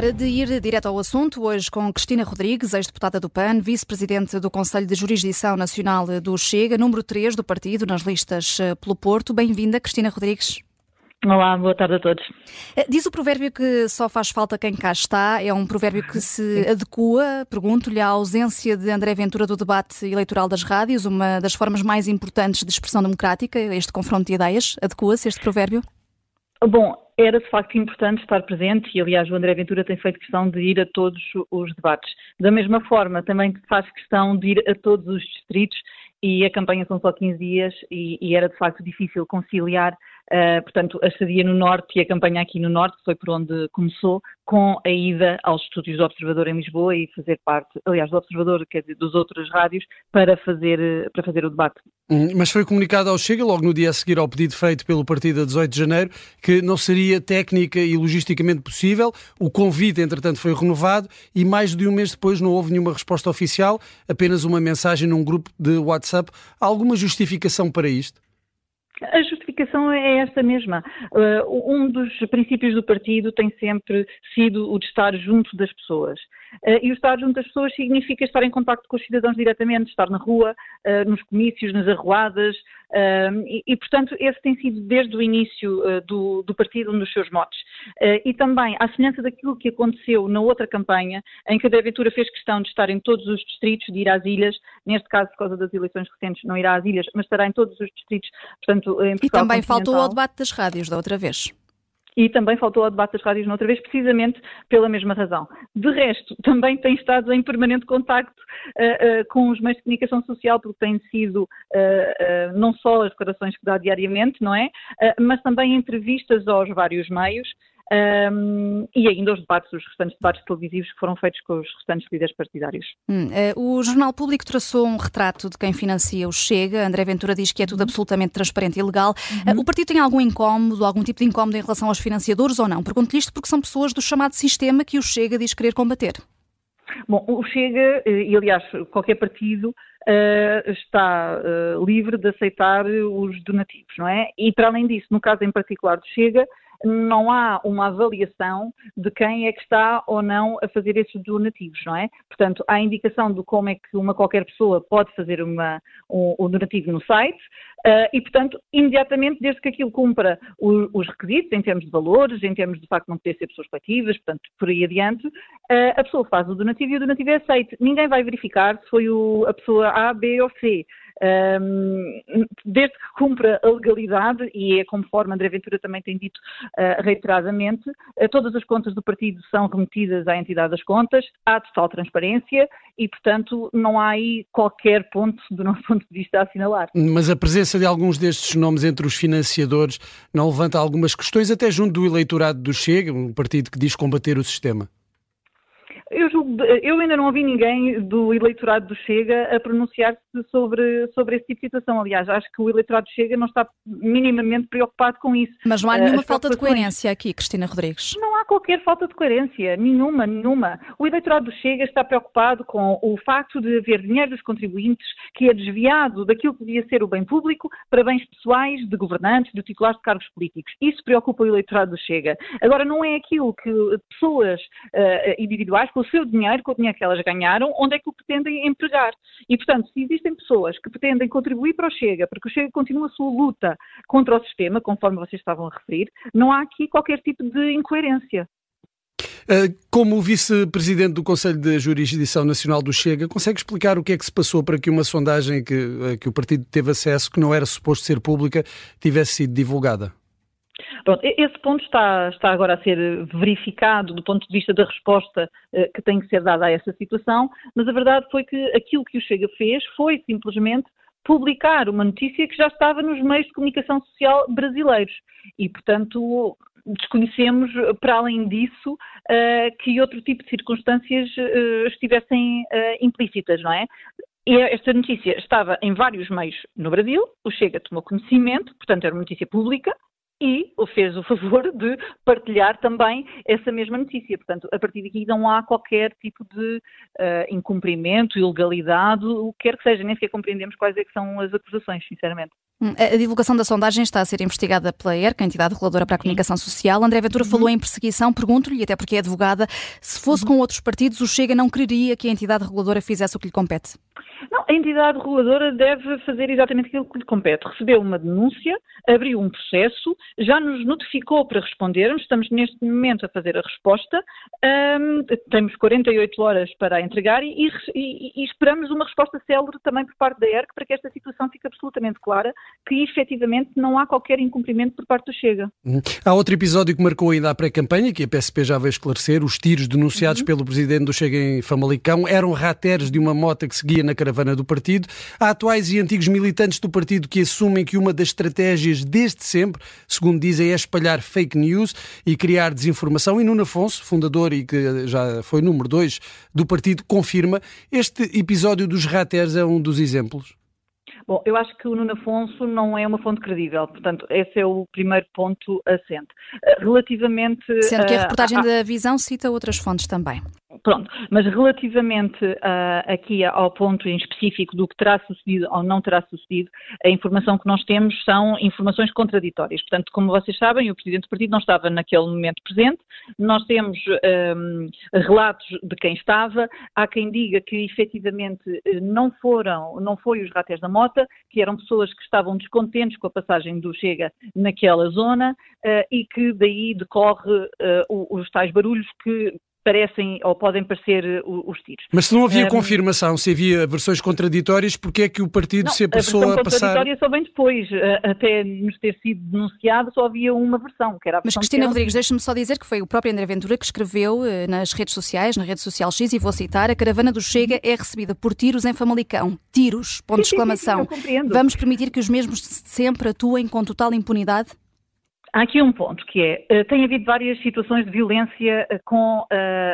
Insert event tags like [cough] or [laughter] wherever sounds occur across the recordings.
hora de ir direto ao assunto, hoje com Cristina Rodrigues, ex-deputada do PAN, vice-presidente do Conselho de Jurisdição Nacional do Chega, número 3 do partido nas listas eh, pelo Porto. Bem-vinda, Cristina Rodrigues. Olá, boa tarde a todos. Eh, diz o provérbio que só faz falta quem cá está. É um provérbio que se [laughs] adequa, pergunto-lhe, à ausência de André Ventura do debate eleitoral das rádios, uma das formas mais importantes de expressão democrática, este confronto de ideias. Adequa-se este provérbio? Bom, era de facto importante estar presente e, aliás, o André Ventura tem feito questão de ir a todos os debates. Da mesma forma, também faz questão de ir a todos os distritos e a campanha são só 15 dias e, e era de facto difícil conciliar Uh, portanto, a estadia no Norte e a campanha aqui no Norte, que foi por onde começou, com a ida aos estúdios do Observador em Lisboa e fazer parte, aliás, do Observador, quer dizer, dos outras rádios, para fazer, para fazer o debate. Hum, mas foi comunicado ao Chega, logo no dia a seguir ao pedido feito pelo partido a 18 de janeiro, que não seria técnica e logisticamente possível. O convite, entretanto, foi renovado e mais de um mês depois não houve nenhuma resposta oficial, apenas uma mensagem num grupo de WhatsApp. Há alguma justificação para isto? A justificação é esta mesma. Uh, um dos princípios do partido tem sempre sido o de estar junto das pessoas. Uh, e o estar junto das pessoas significa estar em contato com os cidadãos diretamente, estar na rua, uh, nos comícios, nas arruadas, e, e, portanto, esse tem sido desde o início do, do, partido um dos seus motes. e também, à semelhança daquilo que aconteceu na outra campanha, em que a Aventura fez questão de estar em todos os distritos, de ir às ilhas, neste caso, por causa das eleições recentes, não irá às ilhas, mas estará em todos os distritos, portanto, e também faltou ao debate das rádios da outra vez. E também faltou ao debate das rádios outra vez, precisamente pela mesma razão. De resto, [laughs] também tem estado em permanente contacto uh, uh, com os meios de comunicação social, porque tem sido uh, não só as declarações que dá diariamente, não é? mas também entrevistas aos vários meios, um, e ainda os debates, os restantes debates televisivos que foram feitos com os restantes líderes partidários. Hum, uh, o Jornal Público traçou um retrato de quem financia o Chega. André Ventura diz que é tudo uhum. absolutamente transparente e legal. Uhum. Uh, o partido tem algum incómodo, algum tipo de incómodo em relação aos financiadores ou não? Pergunto-lhe isto porque são pessoas do chamado sistema que o Chega diz querer combater. Bom, o Chega, eh, e aliás qualquer partido, Uh, está uh, livre de aceitar os donativos, não é? E para além disso, no caso em particular do Chega, não há uma avaliação de quem é que está ou não a fazer esses donativos, não é? Portanto, há indicação de como é que uma qualquer pessoa pode fazer uma, um, um donativo no site uh, e, portanto, imediatamente, desde que aquilo cumpra os, os, requisitos em termos de valores, em termos de facto não poder ser pessoas coletivas, portanto, por aí adiante, uh, a pessoa faz o donativo e o donativo é aceito. Ninguém vai verificar se foi o, a pessoa A, B ou C desde que cumpra a legalidade, e é conforme André Ventura também tem dito uh, reiteradamente, uh, todas as contas do partido são remetidas à entidade das contas, há total transparência e, portanto, não há aí qualquer ponto, do nosso [laughs] ponto de vista, a assinalar. Mas a presença de alguns destes nomes entre os financiadores não levanta algumas questões, até junto do eleitorado do Chega, um partido que diz combater o sistema? Eu, ainda não ouvi ninguém do eleitorado do Chega a pronunciar-se sobre, sobre esse tipo de situação. Aliás, acho que o eleitorado do Chega não está minimamente preocupado com isso. Mas não há nenhuma falta de coerência aqui, Cristina Rodrigues. Não qualquer falta de coerência, nenhuma, nenhuma. O eleitorado do Chega está preocupado com o facto de haver dinheiro dos contribuintes que é desviado daquilo que devia ser o bem público para bens pessoais de governantes, de titulares de cargos políticos. Isso preocupa o eleitorado do Chega. Agora, não é aquilo que pessoas uh, individuais, com o seu dinheiro, com o dinheiro que elas ganharam, onde é que o pretendem empregar. E, portanto, se existem pessoas que pretendem contribuir para o Chega, para que o Chega continue a sua luta contra o sistema, conforme vocês estavam a referir, não há aqui qualquer tipo de incoerência. Ah, como vice-presidente do Conselho de Jurisdição Nacional do Chega, consegue explicar o que é que se passou para que uma sondagem que, que o partido teve acesso, que não era suposto ser pública, tivesse sido divulgada? Pronto, esse ponto está, está, agora a ser verificado do ponto de vista da resposta uh, que tem que ser dada a essa situação, mas a verdade foi que aquilo que o Chega fez foi simplesmente publicar uma notícia que já estava nos meios de comunicação social brasileiros e, portanto, desconhecemos, para além disso, uh, que outro tipo de circunstâncias uh, estivessem implícitas, não é? E esta notícia estava em vários meios no Brasil, o Chega tomou conhecimento, portanto era uma notícia pública, e fez o favor de partilhar também essa mesma notícia. Portanto, a partir daqui não há qualquer tipo de uh, incumprimento, ilegalidade, o que quer que seja, nem sequer compreendemos quais é que são as acusações, sinceramente. Hum, a divulgação da sondagem está a ser investigada pela ERC, a entidade reguladora para a comunicação social. André Ventura uhum. falou em perseguição. Pergunto-lhe, até porque é advogada, se fosse uhum. com outros partidos, o Chega não quereria que a entidade reguladora fizesse o que lhe compete? Não, a entidade reguladora deve fazer exatamente aquilo que lhe compete. Recebeu uma denúncia, abriu um processo, já nos notificou para respondermos, estamos neste momento a fazer a resposta, um, temos 48 horas para a entregar e, e, e, esperamos uma resposta célere também por parte da ERC para que esta situação fique absolutamente clara, que efetivamente não há qualquer incumprimento por parte do Chega. Uhum. Há outro episódio que marcou ainda a pré-campanha, que a PSP já veio esclarecer, os tiros denunciados uhum. pelo presidente do Chega em Famalicão eram rateres de uma moto que seguia na caravana do partido. Há atuais e antigos militantes do partido que assumem que uma das estratégias desde sempre, segundo dizem, é espalhar fake news e criar desinformação. E Nuno Afonso, fundador e que já foi número dois do partido, confirma. Este episódio dos rateres é um dos exemplos. Bom, eu acho que o Nuno Afonso não é uma fonte credível, portanto, esse é o primeiro ponto assente. Relativamente. Sendo que a reportagem a... da Visão cita outras fontes também. Pronto, mas relativamente uh, aqui ao ponto em específico do que terá sucedido ou não terá sucedido, a informação que nós temos são informações contraditórias. Portanto, como vocês sabem, o Presidente do Partido não estava naquele momento presente, nós temos um, relatos de quem estava, há quem diga que efetivamente não foram, não foi os ratés da mota, que eram pessoas que estavam descontentes com a passagem do Chega naquela zona uh, e que daí decorre uh, os tais barulhos que parecem ou podem parecer eh, os tiros. Mas se não havia um, confirmação, se havia versões contraditórias, porque é que o partido não, se apressou a, a passar? A contraditória só vem depois, eh, até nos ter sido denunciado só havia uma versão, que era a Mas Cristina Rodrigues, deixe-me só dizer que foi o próprio André Ventura que escreveu eh, nas redes sociais, na rede social X, e vou citar, a caravana do Chega é recebida por tiros em Famalicão. Tiros, ponto de exclamação. Sim, sim, sim, Vamos permitir que os mesmos sempre atuem com total impunidade? Há aqui um ponto que é, uh, tem havido várias situações de violência uh, com uh,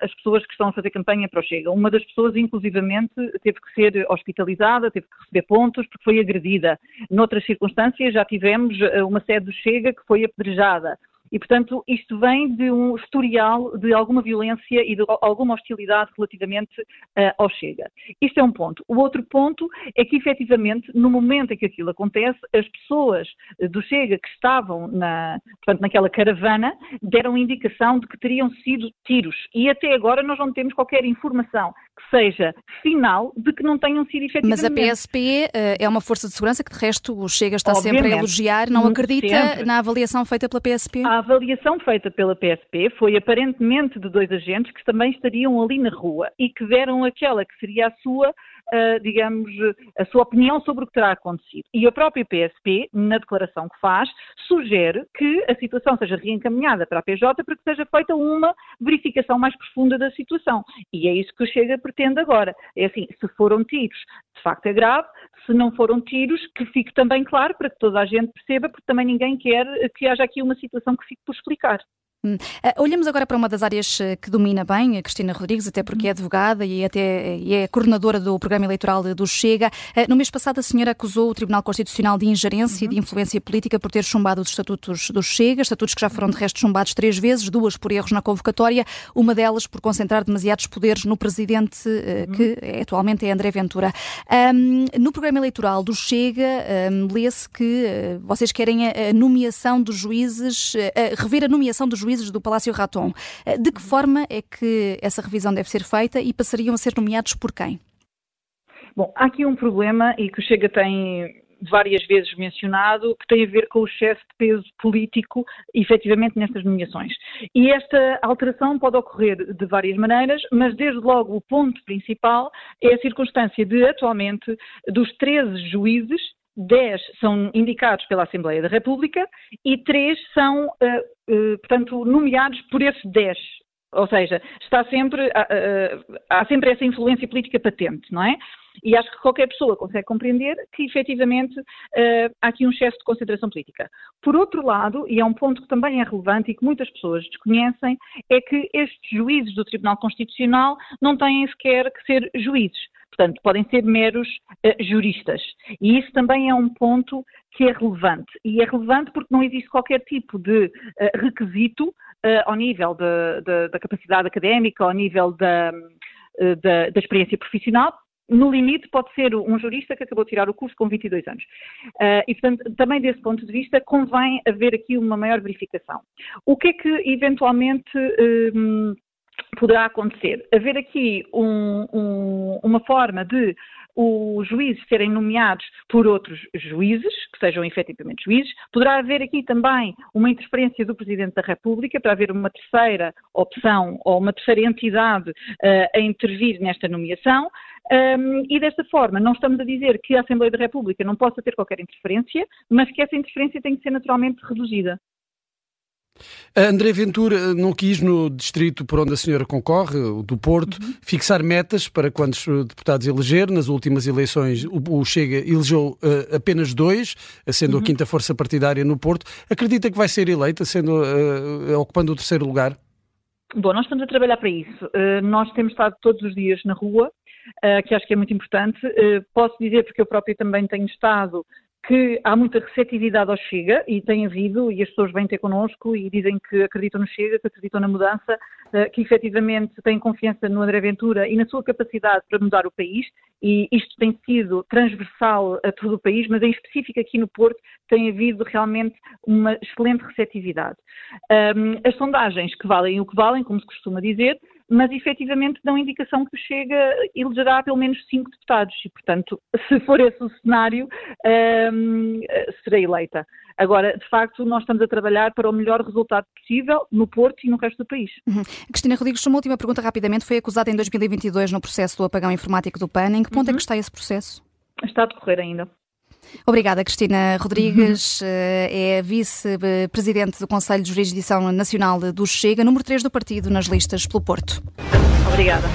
as pessoas que estão a fazer campanha para o Chega. Uma das pessoas, inclusivamente, teve que ser hospitalizada, teve que receber pontos porque foi agredida. Noutras circunstâncias já tivemos uma sede do Chega que foi apedrejada. E, portanto, isto vem de um historial de alguma violência e de alguma hostilidade relativamente uh, ao Chega. Isto é um ponto. O outro ponto é que, efetivamente, no momento em que aquilo acontece, as pessoas do Chega que estavam na, portanto, naquela caravana deram indicação de que teriam sido tiros. E até agora nós não temos qualquer informação que seja final de que não tenham sido efetivamente. Mas a PSP uh, eh, é uma força de segurança que, de resto, o Chega está Obviamente. sempre a elogiar. Não acredita sempre. na avaliação feita pela PSP? A avaliação feita pela PSP foi aparentemente de dois agentes que também estariam ali na rua e que deram aquela que seria a sua digamos, a sua opinião sobre o que terá acontecido. E a própria PSP, na declaração que faz, sugere que a situação seja reencaminhada para a PJ para que seja feita uma verificação mais profunda da situação. E é isso que o Chega pretende agora. É assim, se foram tiros, de facto é grave, se não foram tiros, que fique também claro para que toda a gente perceba, porque também ninguém quer que haja aqui uma situação que fique por explicar. Uh, olhamos agora para uma das áreas eh, que domina bem, a Cristina Rodrigues, até porque é advogada e, até, e é coordenadora do programa eleitoral do Chega. Uh, no mês passado, a senhora acusou o Tribunal Constitucional de ingerência e de influência política por ter chumbado os estatutos do Chega, estatutos que já foram de resto chumbados três vezes, duas por erros na convocatória, uma delas por concentrar demasiados poderes no presidente, uh, que é, atualmente é André Ventura. Um, no programa eleitoral do Chega, um, lê-se que vocês querem a, a nomeação dos juízes, rever a nomeação dos juízes juízes do Palácio Raton. Eh, de que forma é que essa revisão deve ser feita e passariam a ser nomeados por quem? Bom, há aqui um problema e que o Chega tem várias vezes mencionado, que tem a ver com o excesso de peso político, efetivamente, nestas nomeações. E esta alteração pode ocorrer de várias maneiras, mas desde logo o ponto principal é a circunstância de, atualmente, dos 13 juízes, 10 são indicados pela Assembleia da República e 3 são, uh, uh, portanto, nomeados por esses 10. Ou seja, está sempre, uh, há sempre essa influência política patente, não é? E acho que qualquer pessoa consegue compreender que, efetivamente, há aqui um excesso de concentração política. Por outro lado, e é um ponto que também é relevante e que muitas pessoas desconhecem, é que estes juízes do Tribunal Constitucional não têm sequer que ser juízes Portanto, podem ser meros uh, juristas. E isso também é um ponto que é relevante. E é relevante porque não existe qualquer tipo de uh, requisito uh, ao nível de, de, da capacidade académica, ao nível da, uh, da, da, experiência profissional. No limite, pode ser um jurista que acabou de tirar o curso com 22 anos. e, portanto, também desse ponto de vista, convém haver aqui uma maior verificação. O que é que, eventualmente, poderá acontecer? Haver aqui um, um, uma forma de os juízes serem nomeados por outros juízes, que sejam efetivamente juízes. Poderá haver aqui também uma interferência do Presidente da República para haver uma terceira opção ou uma terceira entidade uh, a intervir nesta nomeação. Um, e desta forma, não estamos a dizer que a Assembleia da República não possa ter qualquer interferência, mas que essa interferência tem que ser naturalmente reduzida. André Ventura não quis, no distrito por onde a senhora concorre, o do Porto, uhum. fixar metas para quantos deputados eleger. Nas últimas eleições, o, Chega elegeu uh, apenas dois, sendo uhum. a quinta força partidária no Porto. Acredita que vai ser eleita, sendo, uh, ocupando o terceiro lugar? Bom, nós estamos a trabalhar para isso. Uh, nós temos estado todos os dias na rua, uh, que acho que é muito importante. Uh, posso dizer, porque eu próprio também tenho estado que há muita receptividade ao Chega e tem havido, e as pessoas vêm ter connosco e dizem que acreditam no Chega, que acreditam na mudança, eh, que efetivamente têm confiança no André Ventura e na sua capacidade para mudar o país, e isto tem sido transversal a todo o país, mas em específico aqui no Porto tem havido realmente uma excelente receptividade. as sondagens que valem o que valem, como se costuma dizer, mas efetivamente dão indicação que Chega elegerá pelo menos cinco deputados e, portanto, se for esse o cenário, um, serei eleita. Agora, de facto, nós estamos a trabalhar para o melhor resultado possível no Porto e no resto do país. Uhum. Cristina Rodrigues, uma última pergunta rapidamente. Foi acusada em 2022 no processo do apagão informático do PAN. Em que ponto uhum. é que está esse processo? Está a decorrer ainda. Obrigada, Cristina Rodrigues. Uhum. É vice-presidente do Conselho de Jurisdição Nacional do Chega, número 3 do partido nas listas pelo Porto. Obrigada.